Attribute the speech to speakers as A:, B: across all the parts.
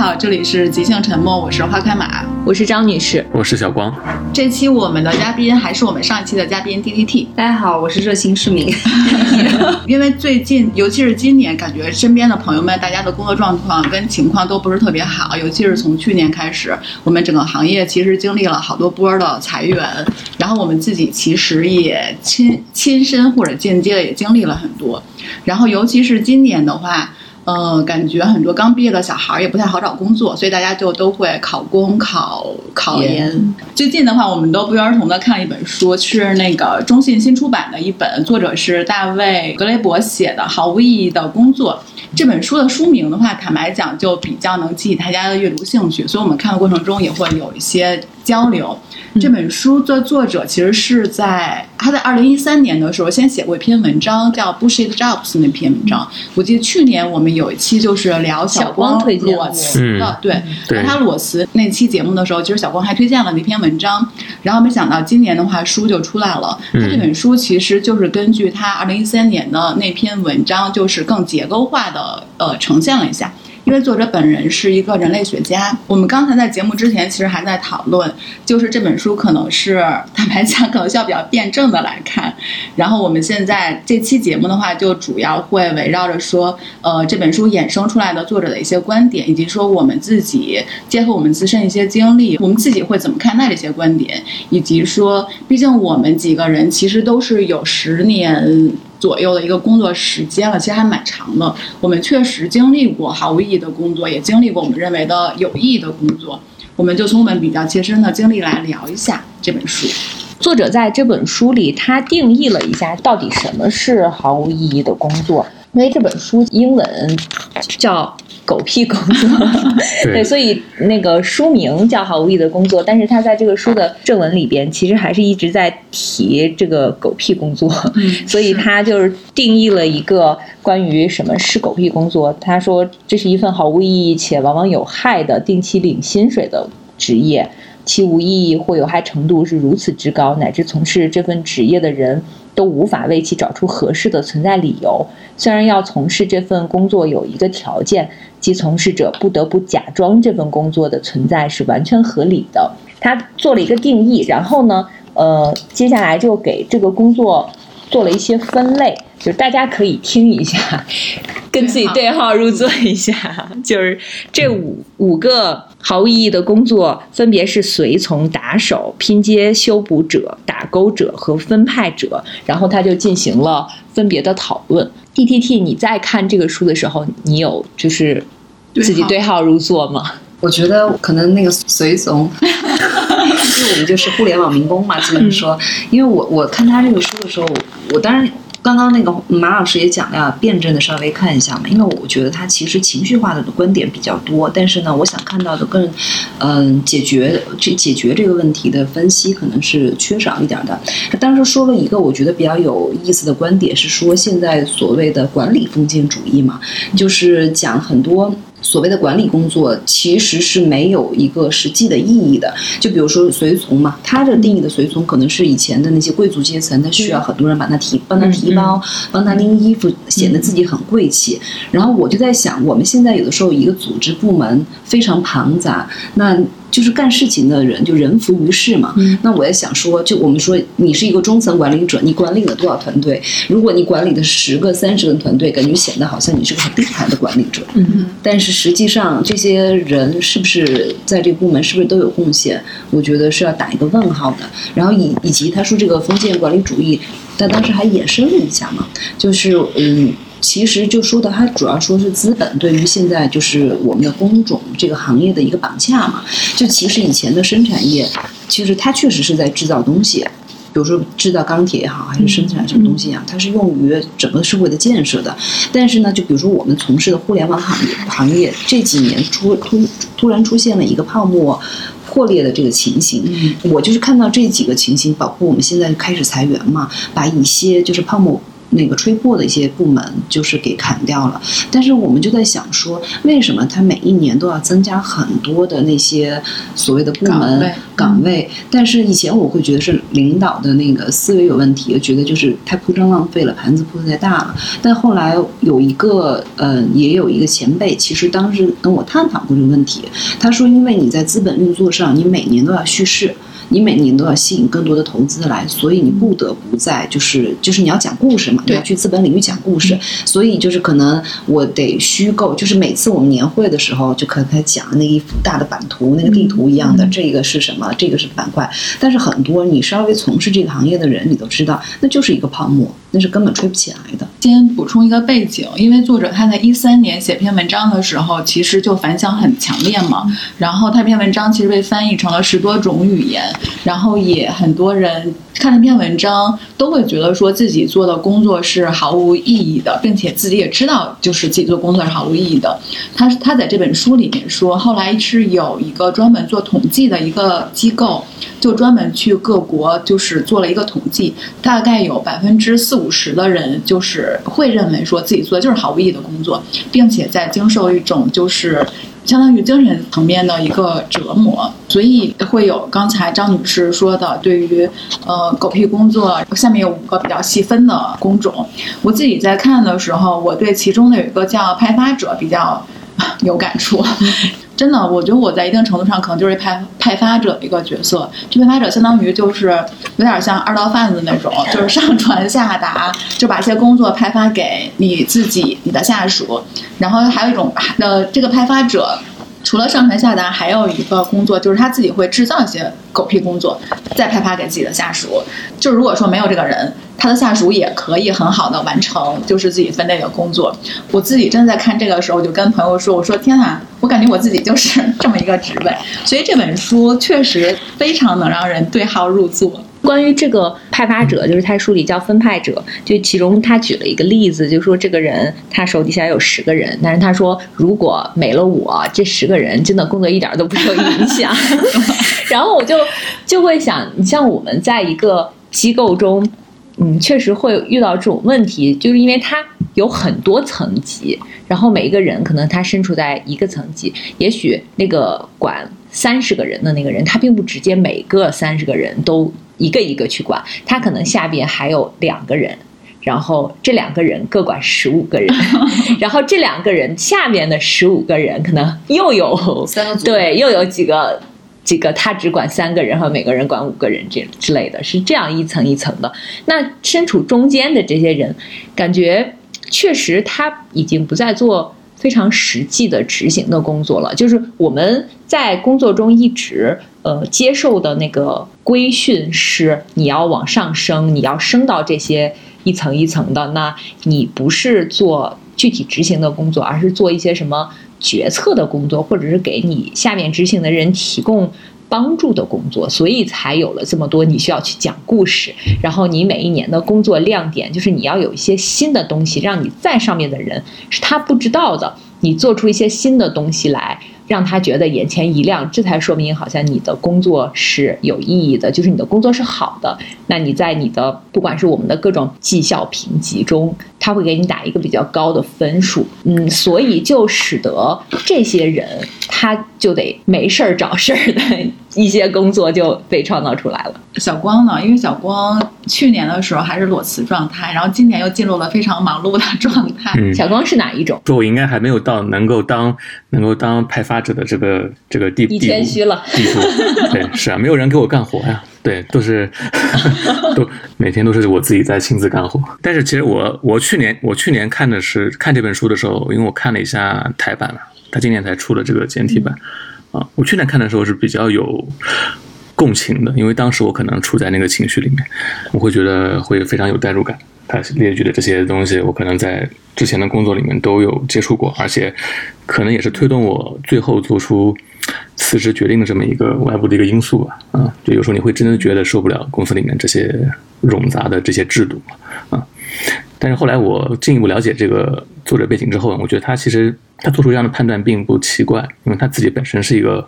A: 好，这里是即兴沉默，我是花开马，
B: 我是张女士，
C: 我是小光。
A: 这期我们的嘉宾还是我们上一期的嘉宾 D D T。
D: 大家好，我是热心市民。
A: 因为最近，尤其是今年，感觉身边的朋友们，大家的工作状况跟情况都不是特别好，尤其是从去年开始，我们整个行业其实经历了好多波的裁员，然后我们自己其实也亲亲身或者间接的也经历了很多，然后尤其是今年的话。呃，感觉很多刚毕业的小孩儿也不太好找工作，所以大家就都会考公、考考研。最近的话，我们都不约而同的看了一本书，是那个中信新出版的一本，作者是大卫·格雷伯写的《毫无意义的工作》。这本书的书名的话，坦白讲就比较能激起大家的阅读兴趣，所以我们看的过程中也会有一些交流。这本书的作者其实是在他在二零一三年的时候先写过一篇文章，叫《Bullshit Jobs》那篇文章。我记得去年我们有一期就是聊
B: 小
A: 光
B: 推荐
A: 裸辞的，
C: 对，
A: 他裸辞那期节目的时候，其实小光还推荐了那篇文章。然后没想到今年的话书就出来了。他这本书其实就是根据他二零一三年的那篇文章，就是更结构化的呃呈现了一下。因为作者本人是一个人类学家，我们刚才在节目之前其实还在讨论，就是这本书可能是 坦白讲，可能需要比较辩证的来看。然后我们现在这期节目的话，就主要会围绕着说，呃，这本书衍生出来的作者的一些观点，以及说我们自己结合我们自身一些经历，我们自己会怎么看待这些观点，以及说，毕竟我们几个人其实都是有十年。左右的一个工作时间了，其实还蛮长的。我们确实经历过毫无意义的工作，也经历过我们认为的有意义的工作。我们就从我们比较切身的经历来聊一下这本书。
B: 作者在这本书里，他定义了一下到底什么是毫无意义的工作。因为这本书英文叫。狗屁工作，对，所以那个书名叫《毫无意义的工作》，但是他在这个书的正文里边，其实还是一直在提这个狗屁工作，所以他就是定义了一个关于什么是狗屁工作。他说这是一份毫无意义且往往有害的定期领薪水的职业，其无意义或有害程度是如此之高，乃至从事这份职业的人。都无法为其找出合适的存在理由。虽然要从事这份工作有一个条件，即从事者不得不假装这份工作的存在是完全合理的。他做了一个定义，然后呢，呃，接下来就给这个工作做了一些分类。就是大家可以听一下，跟自己对号入座一下。就是这五五个毫无意义的工作，分别是随从、打手、拼接、修补者、打勾者和分派者。然后他就进行了分别的讨论。D T T，你在看这个书的时候，你有就是自己对号入座吗？
D: 我觉得可能那个随从，我们就是互联网民工嘛，只能说，因为我我看他这个书的时候，我当然。刚刚那个马老师也讲了，辩证的稍微看一下嘛，因为我觉得他其实情绪化的观点比较多，但是呢，我想看到的更，嗯，解决这解决这个问题的分析可能是缺少一点的。他当时说了一个我觉得比较有意思的观点，是说现在所谓的管理封建主义嘛，就是讲很多。所谓的管理工作其实是没有一个实际的意义的，就比如说随从嘛，他这定义的随从可能是以前的那些贵族阶层，他需要很多人帮他提帮他提包，帮他拎衣服，显得自己很贵气。然后我就在想，我们现在有的时候一个组织部门非常庞杂，那。就是干事情的人就人浮于事嘛。那我也想说，就我们说你是一个中层管理者，你管理了多少团队？如果你管理的十个、三十个团队，感觉显得好像你是个很厉害的管理者。
B: 嗯
D: 但是实际上，这些人是不是在这个部门是不是都有贡献？我觉得是要打一个问号的。然后以以及他说这个封建管理主义，他当时还衍生了一下嘛，就是嗯。其实就说的，它主要说是资本对于现在就是我们的工种这个行业的一个绑架嘛。就其实以前的生产业，其实它确实是在制造东西，比如说制造钢铁也好，还是生产什么东西啊，它是用于整个社会的建设的。但是呢，就比如说我们从事的互联网行业行业，这几年出突突然出现了一个泡沫破裂的这个情形。我就是看到这几个情形，包括我们现在开始裁员嘛，把一些就是泡沫。那个吹破的一些部门就是给砍掉了。但是我们就在想说，为什么他每一年都要增加很多的那些所谓的部门岗位？但是以前我会觉得是领导的那个思维有问题，觉得就是太铺张浪费了，盘子铺的太大了。但后来有一个呃，也有一个前辈，其实当时跟我探讨过这个问题，他说，因为你在资本运作上，你每年都要叙事。你每年都要吸引更多的投资来，所以你不得不在就是就是你要讲故事嘛，你要去资本领域讲故事，所以就是可能我得虚构，就是每次我们年会的时候就可能他讲那一幅大的版图，那个地图一样的，这个是什么？这个是板块。但是很多你稍微从事这个行业的人，你都知道，那就是一个泡沫，那是根本吹不起来的。
A: 先补充一个背景，因为作者他在一三年写篇文章的时候，其实就反响很强烈嘛。然后他篇文章其实被翻译成了十多种语言。然后也很多人看那篇文章，都会觉得说自己做的工作是毫无意义的，并且自己也知道，就是自己做工作是毫无意义的。他他在这本书里面说，后来是有一个专门做统计的一个机构，就专门去各国就是做了一个统计，大概有百分之四五十的人就是会认为说自己做的就是毫无意义的工作，并且在经受一种就是。相当于精神层面的一个折磨，所以会有刚才张女士说的，对于呃狗屁工作，下面有五个比较细分的工种。我自己在看的时候，我对其中的有一个叫派发者比较 有感触。真的，我觉得我在一定程度上可能就是派派发者一个角色。这派发者相当于就是有点像二道贩子那种，就是上传下达，就把一些工作派发给你自己、你的下属。然后还有一种呃，这个派发者除了上传下达，还有一个工作就是他自己会制造一些狗屁工作，再派发给自己的下属。就如果说没有这个人。他的下属也可以很好的完成，就是自己分内的工作。我自己真的在看这个的时候，我就跟朋友说：“我说天哪，我感觉我自己就是 这么一个职位。”所以这本书确实非常能让人对号入座。
B: 关于这个派发者，就是他书里叫分派者，就其中他举了一个例子，就说这个人他手底下有十个人，但是他说如果没了我，这十个人真的工作一点都不受影响。然后我就就会想，你像我们在一个机构中。嗯，确实会遇到这种问题，就是因为他有很多层级，然后每一个人可能他身处在一个层级，也许那个管三十个人的那个人，他并不直接每个三十个人都一个一个去管，他可能下边还有两个人，然后这两个人各管十五个人，然后这两个人下面的十五个人可能又有
D: 三个组，
B: 对，又有几个。几个他只管三个人和每个人管五个人这之类的，是这样一层一层的。那身处中间的这些人，感觉确实他已经不再做非常实际的执行的工作了。就是我们在工作中一直呃接受的那个规训是，你要往上升，你要升到这些一层一层的。那你不是做具体执行的工作，而是做一些什么？决策的工作，或者是给你下面执行的人提供帮助的工作，所以才有了这么多你需要去讲故事。然后你每一年的工作亮点就是你要有一些新的东西，让你在上面的人是他不知道的，你做出一些新的东西来。让他觉得眼前一亮，这才说明好像你的工作是有意义的，就是你的工作是好的。那你在你的不管是我们的各种绩效评级中，他会给你打一个比较高的分数。嗯，所以就使得这些人他就得没事儿找事儿的一些工作就被创造出来了。
A: 小光呢，因为小光去年的时候还是裸辞状态，然后今年又进入了非常忙碌的状态。
B: 小光是哪一种？
C: 说我应该还没有到能够当能够当派发。者的这个这个地
B: 地谦虚了，
C: 地步 对是啊，没有人给我干活呀，对，都是 都每天都是我自己在亲自干活。但是其实我我去年我去年看的是看这本书的时候，因为我看了一下台版了，他今年才出了这个简体版啊。我去年看的时候是比较有共情的，因为当时我可能处在那个情绪里面，我会觉得会非常有代入感。他列举的这些东西，我可能在之前的工作里面都有接触过，而且可能也是推动我最后做出辞职决定的这么一个外部的一个因素吧。啊，就有时候你会真的觉得受不了公司里面这些冗杂的这些制度啊。但是后来我进一步了解这个作者背景之后，我觉得他其实他做出这样的判断并不奇怪，因为他自己本身是一个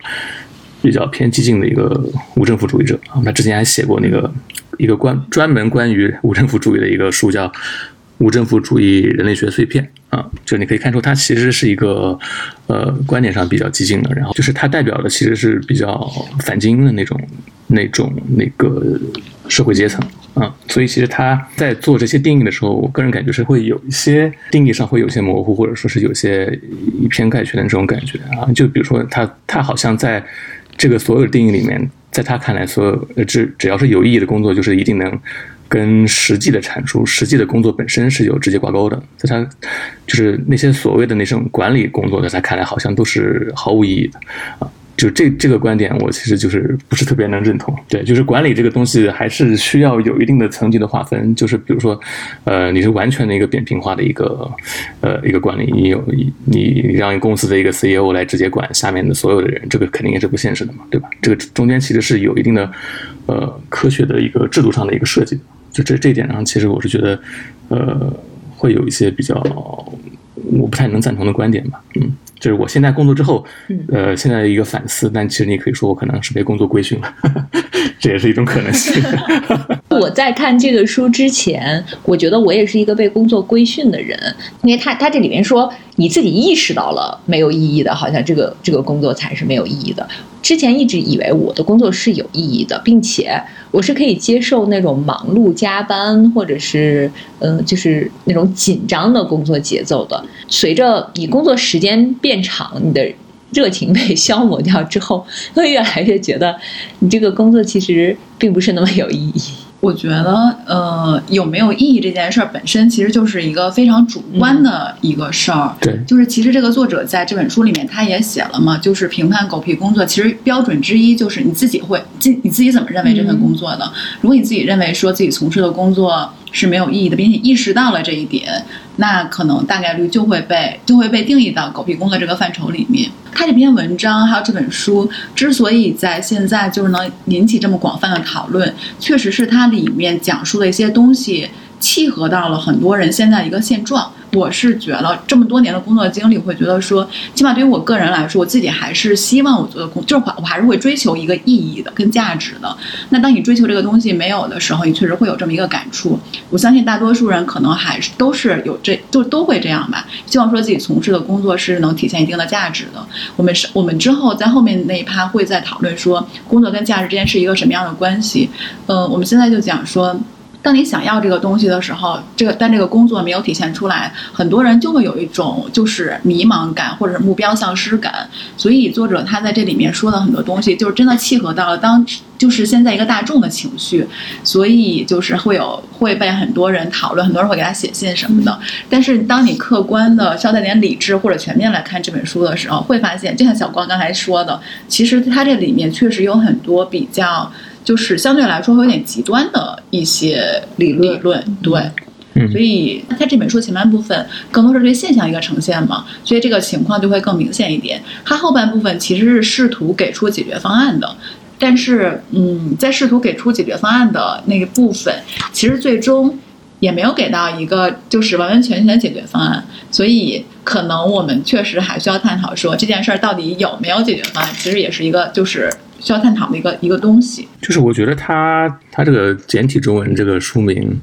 C: 比较偏激进的一个无政府主义者啊。他之前还写过那个。一个关专门关于无政府主义的一个书叫《无政府主义人类学碎片啊，就你可以看出他其实是一个呃观点上比较激进的，然后就是他代表的其实是比较反精英的那种那种那个社会阶层啊，所以其实他在做这些定义的时候，我个人感觉是会有一些定义上会有些模糊，或者说是有些以偏概全的这种感觉啊，就比如说他他好像在这个所有定义里面，在他看来，所有只只要是有意义的工作，就是一定能。跟实际的产出、实际的工作本身是有直接挂钩的，在他就是那些所谓的那种管理工作，在他看来好像都是毫无意义的啊。就这这个观点，我其实就是不是特别能认同。对，就是管理这个东西还是需要有一定的层级的划分。就是比如说，呃，你是完全的一个扁平化的一个呃一个管理，你有你让公司的一个 CEO 来直接管下面的所有的人，这个肯定也是不现实的嘛，对吧？这个中间其实是有一定的呃科学的一个制度上的一个设计的。就这这一点上，其实我是觉得，呃，会有一些比较我不太能赞同的观点吧。嗯，就是我现在工作之后，呃，现在一个反思，但其实你可以说我可能是被工作规训了，这也是一种可能性。
B: 我在看这个书之前，我觉得我也是一个被工作规训的人，因为他他这里面说你自己意识到了没有意义的，好像这个这个工作才是没有意义的。之前一直以为我的工作是有意义的，并且我是可以接受那种忙碌加班，或者是嗯，就是那种紧张的工作节奏的。随着你工作时间变长，你的热情被消磨掉之后，会越来越觉得你这个工作其实并不是那么有意义。
A: 我觉得，呃，有没有意义这件事儿本身其实就是一个非常主观的一个事儿。
C: 对，
A: 就是其实这个作者在这本书里面他也写了嘛，就是评判狗屁工作，其实标准之一就是你自己会自你自己怎么认为这份工作的。如果你自己认为说自己从事的工作是没有意义的，并且意识到了这一点。那可能大概率就会被就会被定义到狗屁工作这个范畴里面。他这篇文章还有这本书之所以在现在就是能引起这么广泛的讨论，确实是它里面讲述的一些东西。契合到了很多人现在一个现状，我是觉得这么多年的工作经历，会觉得说，起码对于我个人来说，我自己还是希望我做的工，就是我还是会追求一个意义的跟价值的。那当你追求这个东西没有的时候，你确实会有这么一个感触。我相信大多数人可能还是都是有这就都会这样吧，希望说自己从事的工作是能体现一定的价值的。我们是我们之后在后面那一趴会再讨论说，工作跟价值之间是一个什么样的关系。嗯，我们现在就讲说。当你想要这个东西的时候，这个但这个工作没有体现出来，很多人就会有一种就是迷茫感或者是目标丧失感。所以作者他在这里面说的很多东西，就是真的契合到了当就是现在一个大众的情绪，所以就是会有会被很多人讨论，很多人会给他写信什么的。但是当你客观的稍带点理智或者全面来看这本书的时候，会发现，就像小光刚才说的，其实他这里面确实有很多比较。就是相对来说会有点极端的一些理
D: 论，
A: 对，所以它这本书前半部分更多是对现象一个呈现嘛，所以这个情况就会更明显一点。它后半部分其实是试图给出解决方案的，但是嗯，在试图给出解决方案的那个部分，其实最终也没有给到一个就是完完全全的解决方案，所以可能我们确实还需要探讨说这件事儿到底有没有解决方案，其实也是一个就是。需要探讨的一个一个东西，
C: 就是我觉得他他这个简体中文这个书名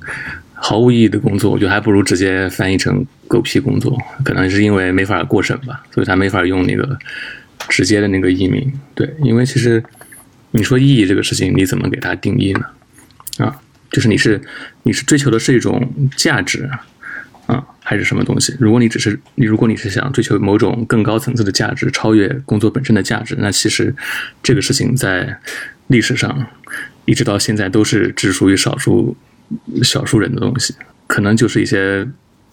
C: 毫无意义的工作，我觉得还不如直接翻译成狗屁工作，可能是因为没法过审吧，所以他没法用那个直接的那个译名。对，因为其实你说意义这个事情，你怎么给它定义呢？啊，就是你是你是追求的是一种价值。还是什么东西？如果你只是你，如果你是想追求某种更高层次的价值，超越工作本身的价值，那其实这个事情在历史上一直到现在都是只属于少数少数人的东西，可能就是一些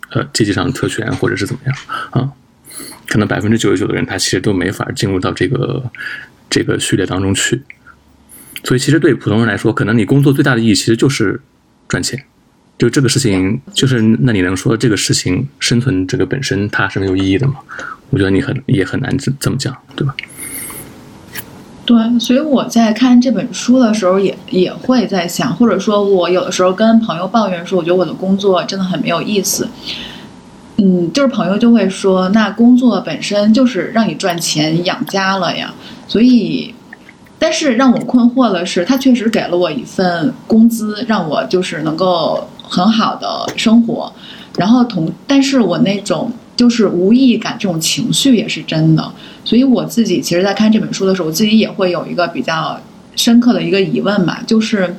C: 呃阶级上的特权，或者是怎么样啊？可能百分之九十九的人他其实都没法进入到这个这个序列当中去。所以，其实对普通人来说，可能你工作最大的意义其实就是赚钱。就这个事情，就是那你能说这个事情生存这个本身它是没有意义的吗？我觉得你很也很难这这么讲，对吧？
A: 对，所以我在看这本书的时候，也也会在想，或者说我有的时候跟朋友抱怨说，我觉得我的工作真的很没有意思。嗯，就是朋友就会说，那工作本身就是让你赚钱养家了呀，所以。但是让我困惑的是，他确实给了我一份工资，让我就是能够很好的生活。然后同，但是我那种就是无意义感这种情绪也是真的，所以我自己其实，在看这本书的时候，我自己也会有一个比较深刻的一个疑问吧，就是。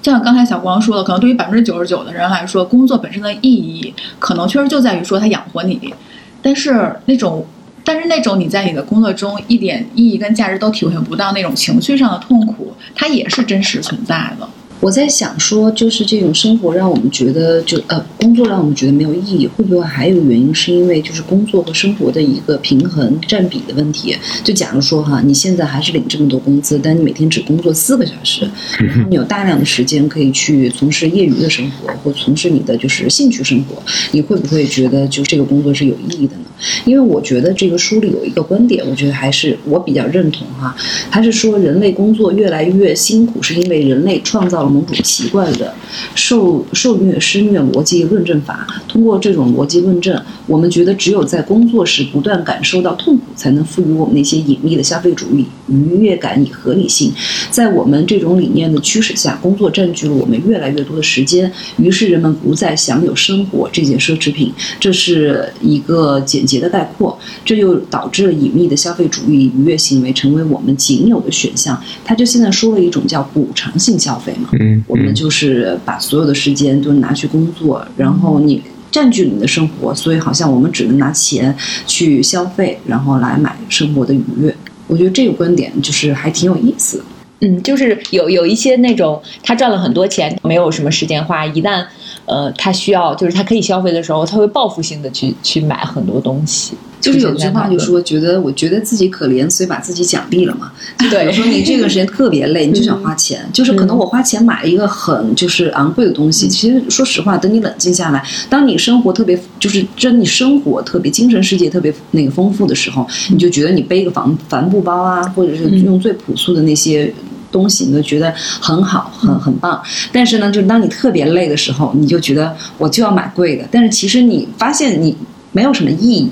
A: 就像刚才小光说的，可能对于百分之九十九的人来说，工作本身的意义可能确实就在于说它养活你，但是那种，但是那种你在你的工作中一点意义跟价值都体会不到那种情绪上的痛苦，它也是真实存在的。
D: 我在想说，就是这种生活让我们觉得就呃，工作让我们觉得没有意义，会不会还有原因是因为就是工作和生活的一个平衡占比的问题？就假如说哈，你现在还是领这么多工资，但你每天只工作四个小时，然后你有大量的时间可以去从事业余的生活或从事你的就是兴趣生活，你会不会觉得就这个工作是有意义的呢？因为我觉得这个书里有一个观点，我觉得还是我比较认同哈，他是说人类工作越来越辛苦，是因为人类创造了某种奇怪的受受虐施虐逻辑论证法。通过这种逻辑论证，我们觉得只有在工作时不断感受到痛苦，才能赋予我们那些隐秘的消费主义愉悦感与合理性。在我们这种理念的驱使下，工作占据了我们越来越多的时间，于是人们不再享有生活这件奢侈品。这是一个简洁的概括，这就导致了隐秘的消费主义愉悦行为成为我们仅有的选项。他就现在说了一种叫补偿性消费嘛，
C: 嗯，
D: 我们就是把所有的时间都拿去工作，然后你占据了你的生活，所以好像我们只能拿钱去消费，然后来买生活的愉悦。我觉得这个观点就是还挺有意思。
B: 嗯，就是有有一些那种他赚了很多钱，没有什么时间花，一旦呃他需要就是他可以消费的时候，他会报复性的去去买很多东西。
D: 就是有句话就说，觉得我觉得自己可怜，所以把自己奖励了嘛。就比
B: 对
D: 如说你这段时间特别累，你就想花钱，就是可能我花钱买了一个很就是昂贵的东西。其实说实话，等你冷静下来，当你生活特别就是真你生活特别精神世界特别那个丰富的时候，你就觉得你背一个帆帆布包啊，或者是用最朴素的那些。东西你都觉得很好，很很棒，但是呢，就是当你特别累的时候，你就觉得我就要买贵的，但是其实你发现你没有什么意义，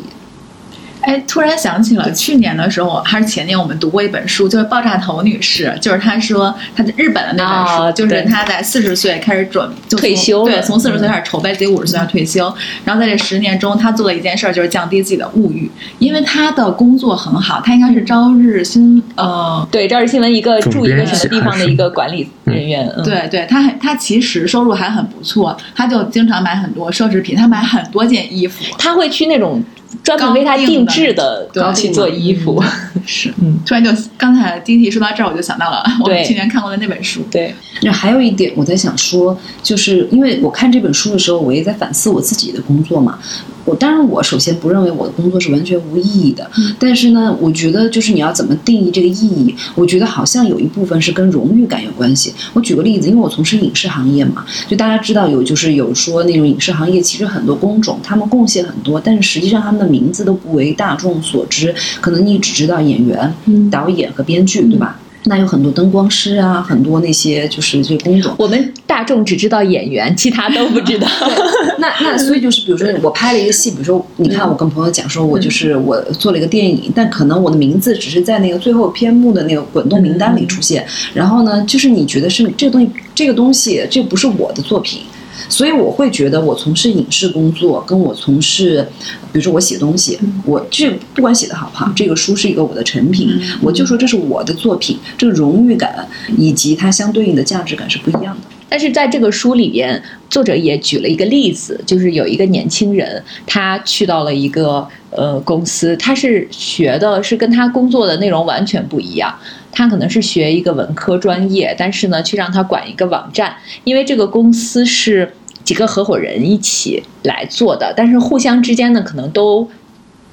A: 哎，突然想起了去年的时候，还是前年，我们读过一本书，就是爆炸头女士，就是她说她在日本的那本书，
B: 啊
A: 就是她在四十岁开始准就
B: 退休
A: 对，从四十岁开始筹备自己五十岁要退休，然后在这十年中，她做了一件事儿，就是降低自己的物欲，因为她的工作很好，她应该是朝日新呃。
B: 对，朝日新闻一个
C: 总
B: 驻一个什么地方的一个管理人员，嗯，
A: 对对，她很她其实收入还很不错，她就经常买很多奢侈品，她买很多件衣服，
B: 她会去那种专门为他定制的
A: 高定
B: 做衣服，
A: 是，
B: 嗯，
A: 突然就刚才第一题说到这儿，我就想到了 我们去年看过的那本书，
B: 对，
D: 那还有一点，我在想说，就是因为我看这本书的时候，我也在反思我自己的工作嘛。我当然，我首先不认为我的工作是完全无意义的，但是呢，我觉得就是你要怎么定义这个意义，我觉得好像有一部分是跟荣誉感有关系。我举个例子，因为我从事影视行业嘛，就大家知道有就是有说那种影视行业其实很多工种，他们贡献很多，但是实际上他们的名字都不为大众所知，可能你只知道演员、导演和编剧，对吧？那有很多灯光师啊，很多那些就是这些工种。
B: 我们大众只知道演员，其他都不知道。
D: 那那所以就是，比如说我拍了一个戏，比如说你看我跟朋友讲说，我就是我做了一个电影，但可能我的名字只是在那个最后篇目的那个滚动名单里出现。然后呢，就是你觉得是这个东西，这个东西这不是我的作品。所以我会觉得，我从事影视工作，跟我从事，比如说我写东西，我这不管写的好不好，这个书是一个我的成品，我就说这是我的作品，这个荣誉感以及它相对应的价值感是不一样的。
B: 但是在这个书里边，作者也举了一个例子，就是有一个年轻人，他去到了一个呃公司，他是学的是跟他工作的内容完全不一样。他可能是学一个文科专业，但是呢，却让他管一个网站，因为这个公司是几个合伙人一起来做的，但是互相之间呢，可能都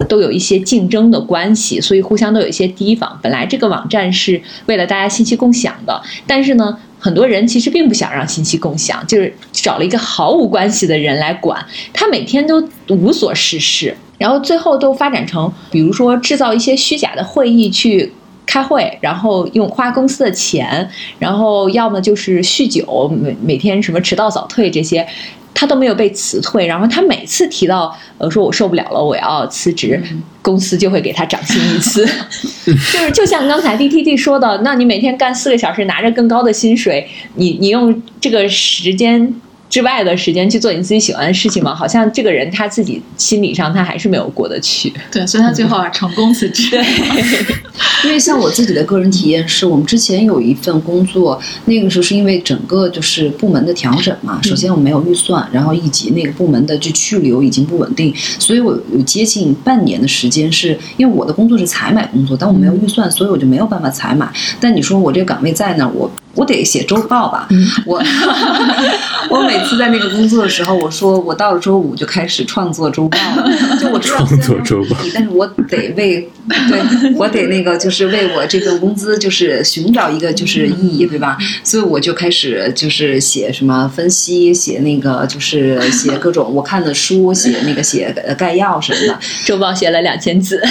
B: 都有一些竞争的关系，所以互相都有一些提防。本来这个网站是为了大家信息共享的，但是呢，很多人其实并不想让信息共享，就是找了一个毫无关系的人来管，他每天都无所事事，然后最后都发展成，比如说制造一些虚假的会议去。开会，然后用花公司的钱，然后要么就是酗酒，每每天什么迟到早退这些，他都没有被辞退。然后他每次提到呃说我受不了了，我要辞职，公司就会给他涨薪一次。就 是就像刚才 D T T 说的，那你每天干四个小时，拿着更高的薪水，你你用这个时间之外的时间去做你自己喜欢的事情吗？好像这个人他自己心理上他还是没有过得去。
A: 对，所以他最后啊成功辞职。
B: 对，
D: 因为像我自己的个人体验是，我们之前有一份工作，那个时候是因为整个就是部门的调整嘛。首先我们没有预算，然后以及那个部门的就去留已经不稳定，所以我有接近半年的时间是因为我的工作是采买工作，但我没有预算，所以我就没有办法采买。但你说我这个岗位在那儿，我。我得写周报吧，我 我每次在那个工作的时候，我说我到了周五就开始创作周报，就我知道
C: 创作周报，
D: 但是我得为对我得那个就是为我这份工资就是寻找一个就是意义，对吧？所以我就开始就是写什么分析，写那个就是写各种我看的书，写那个写概要什么的。
B: 周报写了两千字，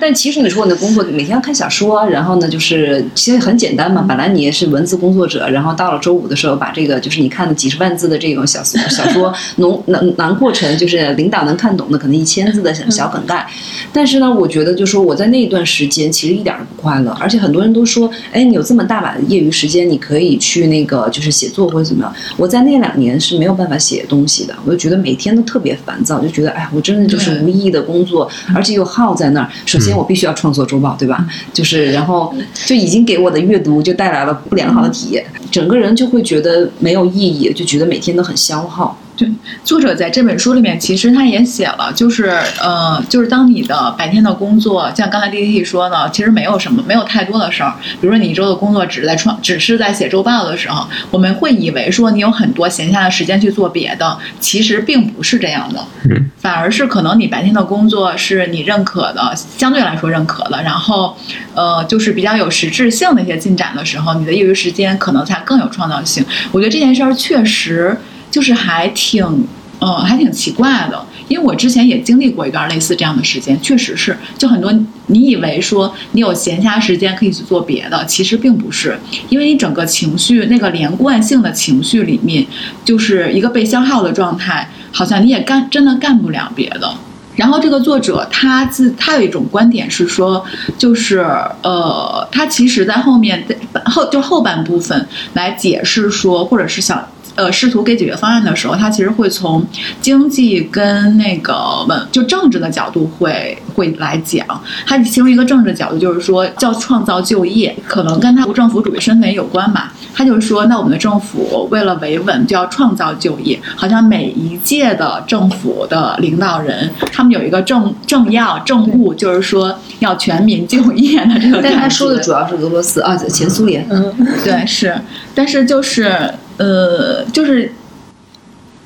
D: 但其实你说我的工作每天要看小说，然后呢就是其实很简单嘛，本来你也是文字。工作者，然后到了周五的时候，把这个就是你看的几十万字的这种小小说 浓囊囊括成就是领导能看懂的可能一千字的小梗概。但是呢，我觉得就是说我在那一段时间其实一点都不快乐，而且很多人都说，哎，你有这么大把的业余时间，你可以去那个就是写作或者怎么样。我在那两年是没有办法写东西的，我就觉得每天都特别烦躁，就觉得哎，我真的就是无意义的工作，而且又耗在那儿。首先我必须要创作周报，对吧？就是然后就已经给我的阅读就带来了不良好的。体验，整个人就会觉得没有意义，就觉得每天都很消耗。
A: 对，作者在这本书里面其实他也写了，就是呃，就是当你的白天的工作，像刚才 D T 说的，其实没有什么，没有太多的事儿。比如说你一周的工作只是在创，只是在写周报的时候，我们会以为说你有很多闲暇的时间去做别的，其实并不是这样的。
C: 嗯，
A: 反而是可能你白天的工作是你认可的，相对来说认可的，然后呃，就是比较有实质性的一些进展的时候，你的业余时间可能才更有创造性。我觉得这件事儿确实。就是还挺，呃，还挺奇怪的，因为我之前也经历过一段类似这样的时间，确实是，就很多你以为说你有闲暇时间可以去做别的，其实并不是，因为你整个情绪那个连贯性的情绪里面，就是一个被消耗的状态，好像你也干真的干不了别的。然后这个作者他自他有一种观点是说，就是呃，他其实在后面后就后半部分来解释说，或者是想。呃，试图给解决方案的时候，他其实会从经济跟那个文就政治的角度会会来讲。他其中一个政治角度就是说，叫创造就业，可能跟他无政府主义身份也有关吧。他就是说，那我们的政府为了维稳，就要创造就业。好像每一届的政府的领导人，他们有一个政政要政务，就是说要全民就业的这个。
D: 但他说的主要是俄罗斯啊，前苏联。
A: 嗯，对，是，但是就是。呃，就是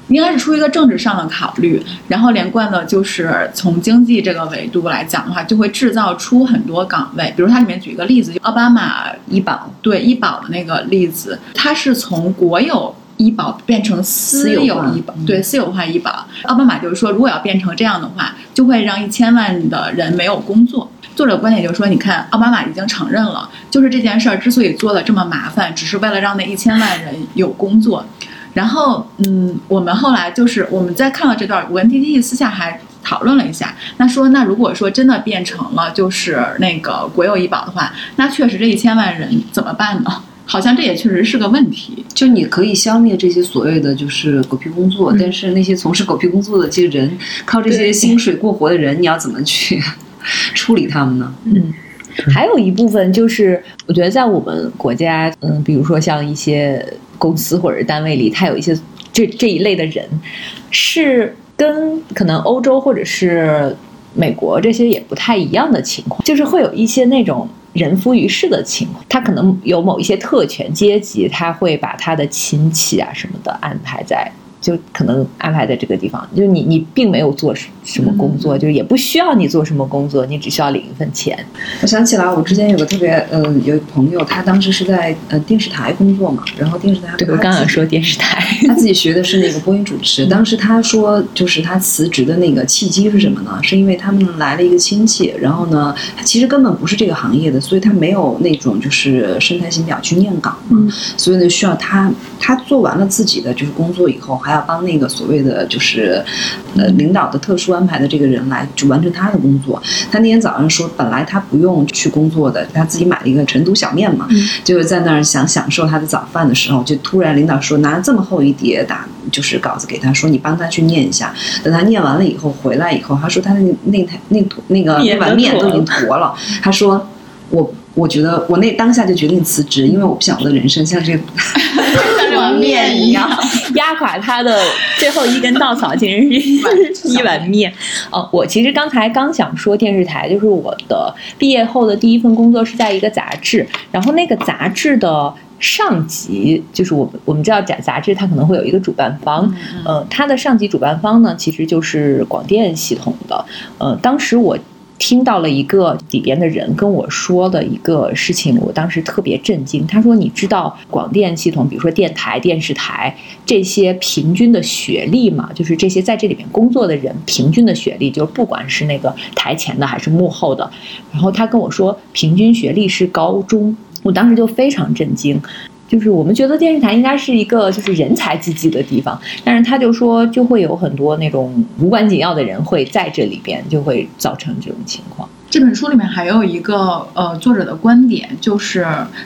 A: 应该是出于一个政治上的考虑，然后连贯的，就是从经济这个维度来讲的话，就会制造出很多岗位。比如它里面举一个例子，就奥巴马
D: 医保，
A: 对医保的那个例子，它是从国有医保变成私有医保，对私有化医保。奥巴马就是说，如果要变成这样的话，就会让一千万的人没有工作。作者观点就是说，你看，奥巴马已经承认了，就是这件事儿之所以做的这么麻烦，只是为了让那一千万人有工作。然后，嗯，我们后来就是我们在看了这段，我跟 T T 私下还讨论了一下，那说那如果说真的变成了就是那个国有医保的话，那确实这一千万人怎么办呢？好像这也确实是个问题。
D: 就你可以消灭这些所谓的就是狗屁工作，但是那些从事狗屁工作的这些人，靠这些薪水过活的人，你要怎么去？处理他们呢？
B: 嗯，还有一部分就是，我觉得在我们国家，嗯，比如说像一些公司或者单位里，他有一些这这一类的人，是跟可能欧洲或者是美国这些也不太一样的情况，就是会有一些那种人浮于事的情况，他可能有某一些特权阶级，他会把他的亲戚啊什么的安排在。就可能安排在这个地方，就是你你并没有做什么工作，就是也不需要你做什么工作，你只需要领一份钱。
D: 我想起来，我之前有个特别呃，有一朋友，他当时是在呃电视台工作嘛，然后电视台
B: 对我刚刚说电视台，
D: 他自己学的是那个播音主持。当时他说，就是他辞职的那个契机是什么呢？是因为他们来了一个亲戚，然后呢，他其实根本不是这个行业的，所以他没有那种就是身材型表去念稿嘛，所以呢，需要他他做完了自己的就是工作以后还。要帮那个所谓的就是，呃，领导的特殊安排的这个人来就完成他的工作。他那天早上说，本来他不用去工作的，他自己买了一个成都小面嘛，就是在那儿想享受他的早饭的时候，就突然领导说拿这么厚一叠打就是稿子给他说，你帮他去念一下。等他念完了以后回来以后，他说他的那那台那那个那碗面都已经坨了。他说我我觉得我那当下就决定辞职，因为我不想我的人生像这
A: 像这碗面一样。
B: 压垮他的最后一根稻草，竟然是一碗面。哦，我其实刚才刚想说电视台，就是我的毕业后的第一份工作是在一个杂志，然后那个杂志的上级就是我们我们知道杂杂志它可能会有一个主办方，呃，它的上级主办方呢其实就是广电系统的，呃，当时我。听到了一个里边的人跟我说的一个事情，我当时特别震惊。他说：“你知道广电系统，比如说电台、电视台这些平均的学历吗？就是这些在这里面工作的人平均的学历，就是不管是那个台前的还是幕后的。”然后他跟我说，平均学历是高中。我当时就非常震惊。就是我们觉得电视台应该是一个就是人才济济的地方，但是他就说就会有很多那种无关紧要的人会在这里边，就会造成这种情况。
A: 这本书里面还有一个呃作者的观点，就是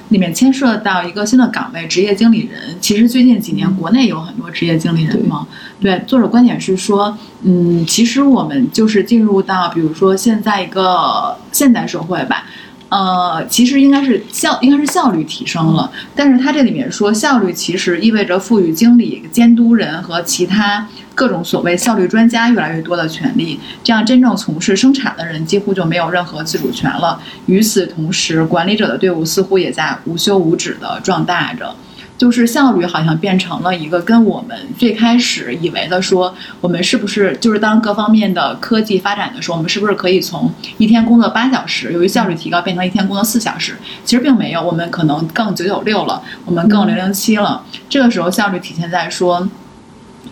A: 里面牵涉到一个新的岗位——职业经理人。其实最近几年国内有很多职业经理人嘛。对，作者观点是说，嗯，其实我们就是进入到比如说现在一个现代社会吧。呃，其实应该是效，应该是效率提升了。但是它这里面说，效率其实意味着赋予经理、监督人和其他各种所谓效率专家越来越多的权利，这样真正从事生产的人几乎就没有任何自主权了。与此同时，管理者的队伍似乎也在无休无止的壮大着。就是效率好像变成了一个跟我们最开始以为的说，我们是不是就是当各方面的科技发展的时候，我们是不是可以从一天工作八小时，由于效率提高变成一天工作四小时？其实并没有，我们可能更九九六了，我们更零零七了。这个时候效率体现在说，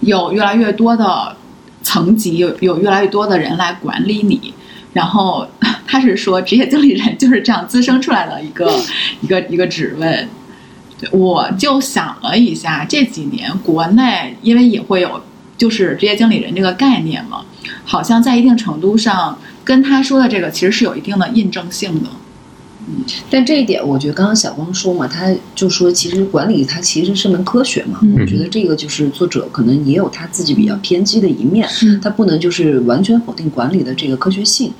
A: 有越来越多的层级，有有越来越多的人来管理你。然后他是说，职业经理人就是这样滋生出来的一个一个一个职位。我就想了一下，这几年国内因为也会有就是职业经理人这个概念嘛，好像在一定程度上跟他说的这个其实是有一定的印证性的。
D: 嗯，但这一点我觉得刚刚小光说嘛，他就说其实管理它其实是门科学嘛。我觉得这个就是作者可能也有他自己比较偏激的一面，他不能就是完全否定管理的这个科学性。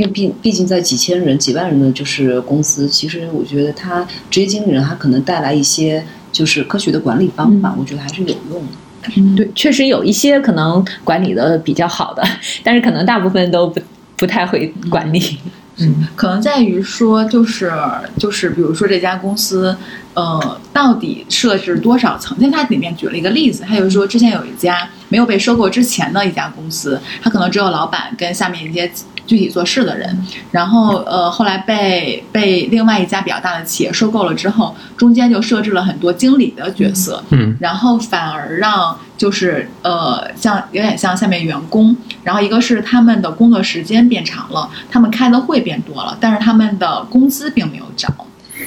D: 因为毕毕竟在几千人、几万人的就是公司，其实我觉得他职业经理人他可能带来一些就是科学的管理方法，我觉得还是有用的。
B: 嗯，对，确实有一些可能管理的比较好的，但是可能大部分都不不太会管理。
A: 嗯，可能在于说就是就是比如说这家公司，呃，到底设置多少层？因为他里面举了一个例子，他就是说之前有一家没有被收购之前的一家公司，他可能只有老板跟下面一些。具体做事的人，然后呃，后来被被另外一家比较大的企业收购了之后，中间就设置了很多经理的角色，
C: 嗯，
A: 然后反而让就是呃，像有点像下面员工，然后一个是他们的工作时间变长了，他们开的会变多了，但是他们的工资并没有涨。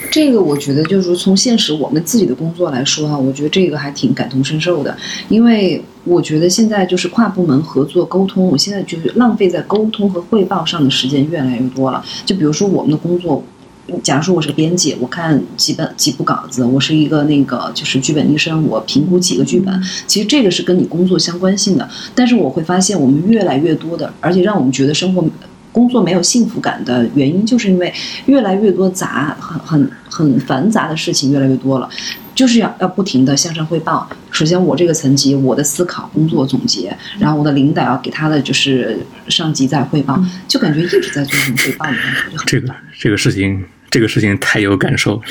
D: 这个我觉得就是从现实我们自己的工作来说哈，我觉得这个还挺感同身受的，因为。我觉得现在就是跨部门合作沟通，我现在就是浪费在沟通和汇报上的时间越来越多了。就比如说我们的工作，假如说我是个编辑，我看几本几部稿子；我是一个那个就是剧本医生，我评估几个剧本。其实这个是跟你工作相关性的，但是我会发现我们越来越多的，而且让我们觉得生活。工作没有幸福感的原因，就是因为越来越多杂、很很很繁杂的事情越来越多了，就是要要不停的向上汇报。首先，我这个层级，我的思考、工作总结，然后我的领导要给他的就是上级在汇报，就感觉一直在做这种汇报。
C: 这个这个事情，这个事情太有感受了。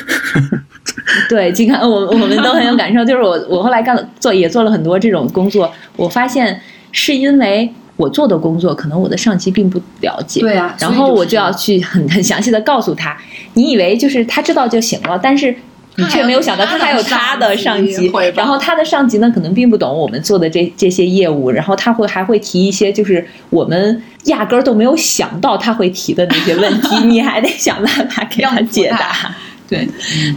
B: 对，金刚，我我们都很有感受。就是我我后来干做也做了很多这种工作，我发现是因为。我做的工作可能我的上级并不了解，
D: 对啊，
B: 然后我就要去很很详细的告诉他，你以为就是他知道就行了，但是你却没有想到他还有他的上级，然后他的上级呢可能并不懂我们做的这这些业务，然后他会还会提一些就是我们压根儿都没有想到他会提的那些问题，你还得想办法给他解答。对，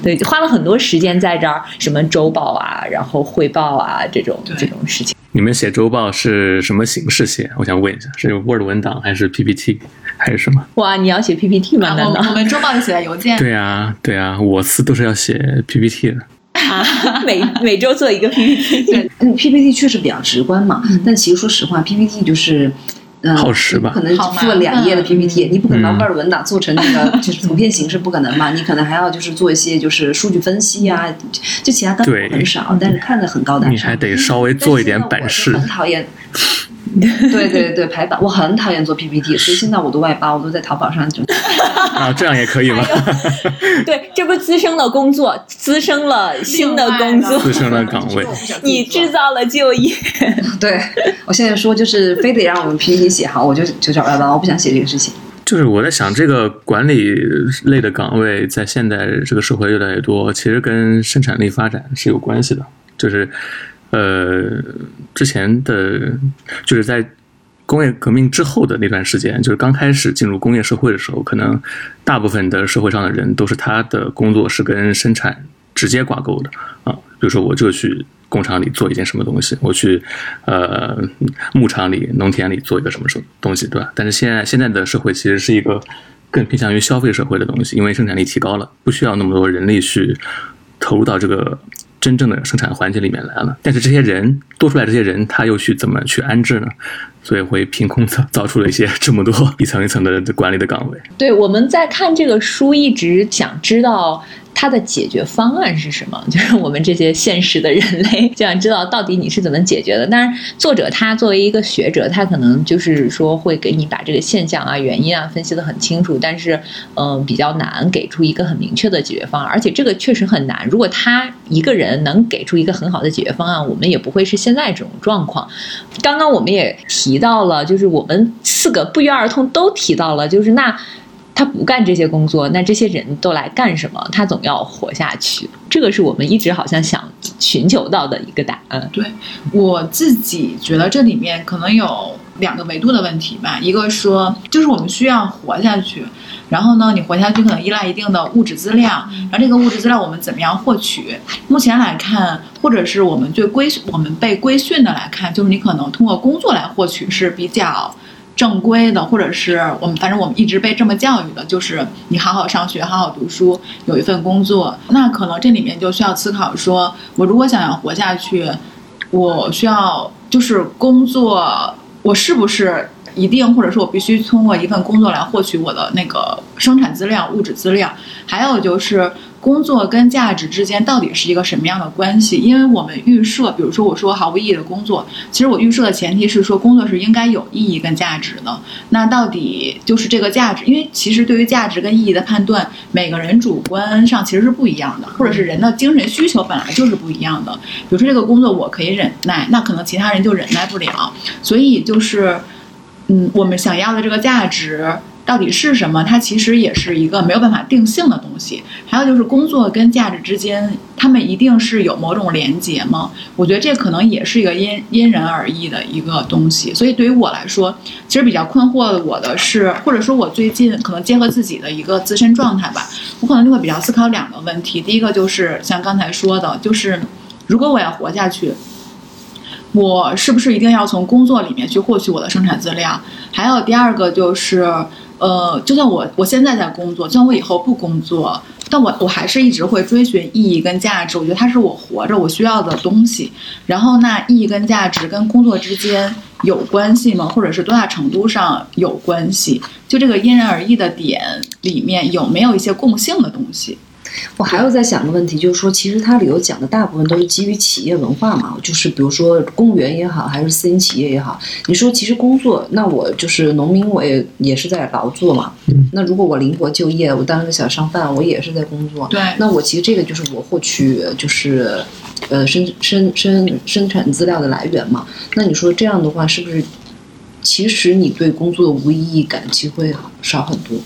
B: 对，花了很多时间在这儿，什么周报啊，然后汇报啊，这种这种事情。
C: 你们写周报是什么形式写？我想问一下，是 Word 文档还是 PPT 还是什么？
B: 哇，你要写 PPT 吗？难道
A: 我们周报就写在邮件？
C: 对啊，对啊，我司都是要写 PPT 的。
B: 啊，每 每周做一个 PPT。
D: 对，嗯，PPT 确实比较直观嘛，但其实说实话，PPT 就是。嗯，
C: 耗时吧
D: 可能做两页的 PPT，你不可能 Word 文档做成那个 就是图片形式，不可能嘛？你可能还要就是做一些就是数据分析啊，就其他干
C: 对
D: 很少，但是看着很高大上。
C: 你还得稍微做一点版式
D: 但是现在我就很讨厌。对对对，排版我很讨厌做 PPT，所以现在我都外包，我都在淘宝上就。
C: 啊，这样也可以吗？
B: 对，这不滋生了工作，滋生了新的工作，
C: 滋生了岗位，
B: 你制造了就业。
D: 对我现在说就是非得让我们 PPT 写好，我就就找外包，我不想写这个事情。
C: 就是我在想，这个管理类的岗位在现在这个社会越来越多，其实跟生产力发展是有关系的。就是，呃，之前的，就是在工业革命之后的那段时间，就是刚开始进入工业社会的时候，可能大部分的社会上的人都是他的工作是跟生产直接挂钩的啊。比如说，我就去工厂里做一件什么东西，我去呃牧场里、农田里做一个什么什么东西，对吧？但是现在现在的社会其实是一个更偏向于消费社会的东西，因为生产力提高了，不需要那么多人力去投入到这个真正的生产环节里面来了。但是这些人多出来，这些人他又去怎么去安置呢？所以会凭空造造出了一些 这么多一层一层的管理的岗位。
B: 对，我们在看这个书，一直想知道它的解决方案是什么，就是我们这些现实的人类就想知道到底你是怎么解决的。当然，作者他作为一个学者，他可能就是说会给你把这个现象啊、原因啊分析的很清楚，但是嗯、比较难给出一个很明确的解决方案，而且这个确实很难。如果他一个人能给出一个很好的解决方案，我们也不会是现在这种状况。刚刚我们也提到了，就是我们四个不约而同都提到了，就是那他不干这些工作，那这些人都来干什么？他总要活下去，这个是我们一直好像想寻求到的一个答案。
A: 对我自己觉得这里面可能有两个维度的问题吧，一个说就是我们需要活下去，然后呢，你活下去可能依赖一定的物质资料，然后这个物质资料我们怎么样获取？目前来看，或者是我们对规我们被规训的来看，就是你可能通过工作来获取是比较。正规的，或者是我们反正我们一直被这么教育的，就是你好好上学，好好读书，有一份工作。那可能这里面就需要思考说，我如果想要活下去，我需要就是工作，我是不是一定，或者说我必须通过一份工作来获取我的那个生产资料、物质资料？还有就是工作跟价值之间到底是一个什么样的关系？因为我们预设，比如说我说毫无意义的工作，其实我预设的前提是说工作是应该有意义跟价值的。那到底就是这个价值？因为其实对于价值跟意义的判断，每个人主观上其实是不一样的，或者是人的精神需求本来就是不一样的。比如说这个工作我可以忍耐，那可能其他人就忍耐不了。所以就是，嗯，我们想要的这个价值。到底是什么？它其实也是一个没有办法定性的东西。还有就是工作跟价值之间，他们一定是有某种连结吗？我觉得这可能也是一个因因人而异的一个东西。所以对于我来说，其实比较困惑我的是，或者说我最近可能结合自己的一个自身状态吧，我可能就会比较思考两个问题。第一个就是像刚才说的，就是如果我要活下去。我是不是一定要从工作里面去获取我的生产资料？还有第二个就是，呃，就算我我现在在工作，就算我以后不工作，但我我还是一直会追寻意义跟价值。我觉得它是我活着我需要的东西。然后那意义跟价值跟工作之间有关系吗？或者是多大程度上有关系？就这个因人而异的点里面有没有一些共性的东西？
D: 我还有在想个问题，就是说，其实它里头讲的大部分都是基于企业文化嘛，就是比如说公务员也好，还是私营企业也好，你说其实工作，那我就是农民，我也也是在劳作嘛。
C: 嗯
D: 那如果我灵活就业，我当个小商贩，我也是在工作。
A: 对
D: 那我其实这个就是我获取就是呃生生生生产资料的来源嘛。那你说这样的话，是不是其实你对工作的无意义感其实会少很多？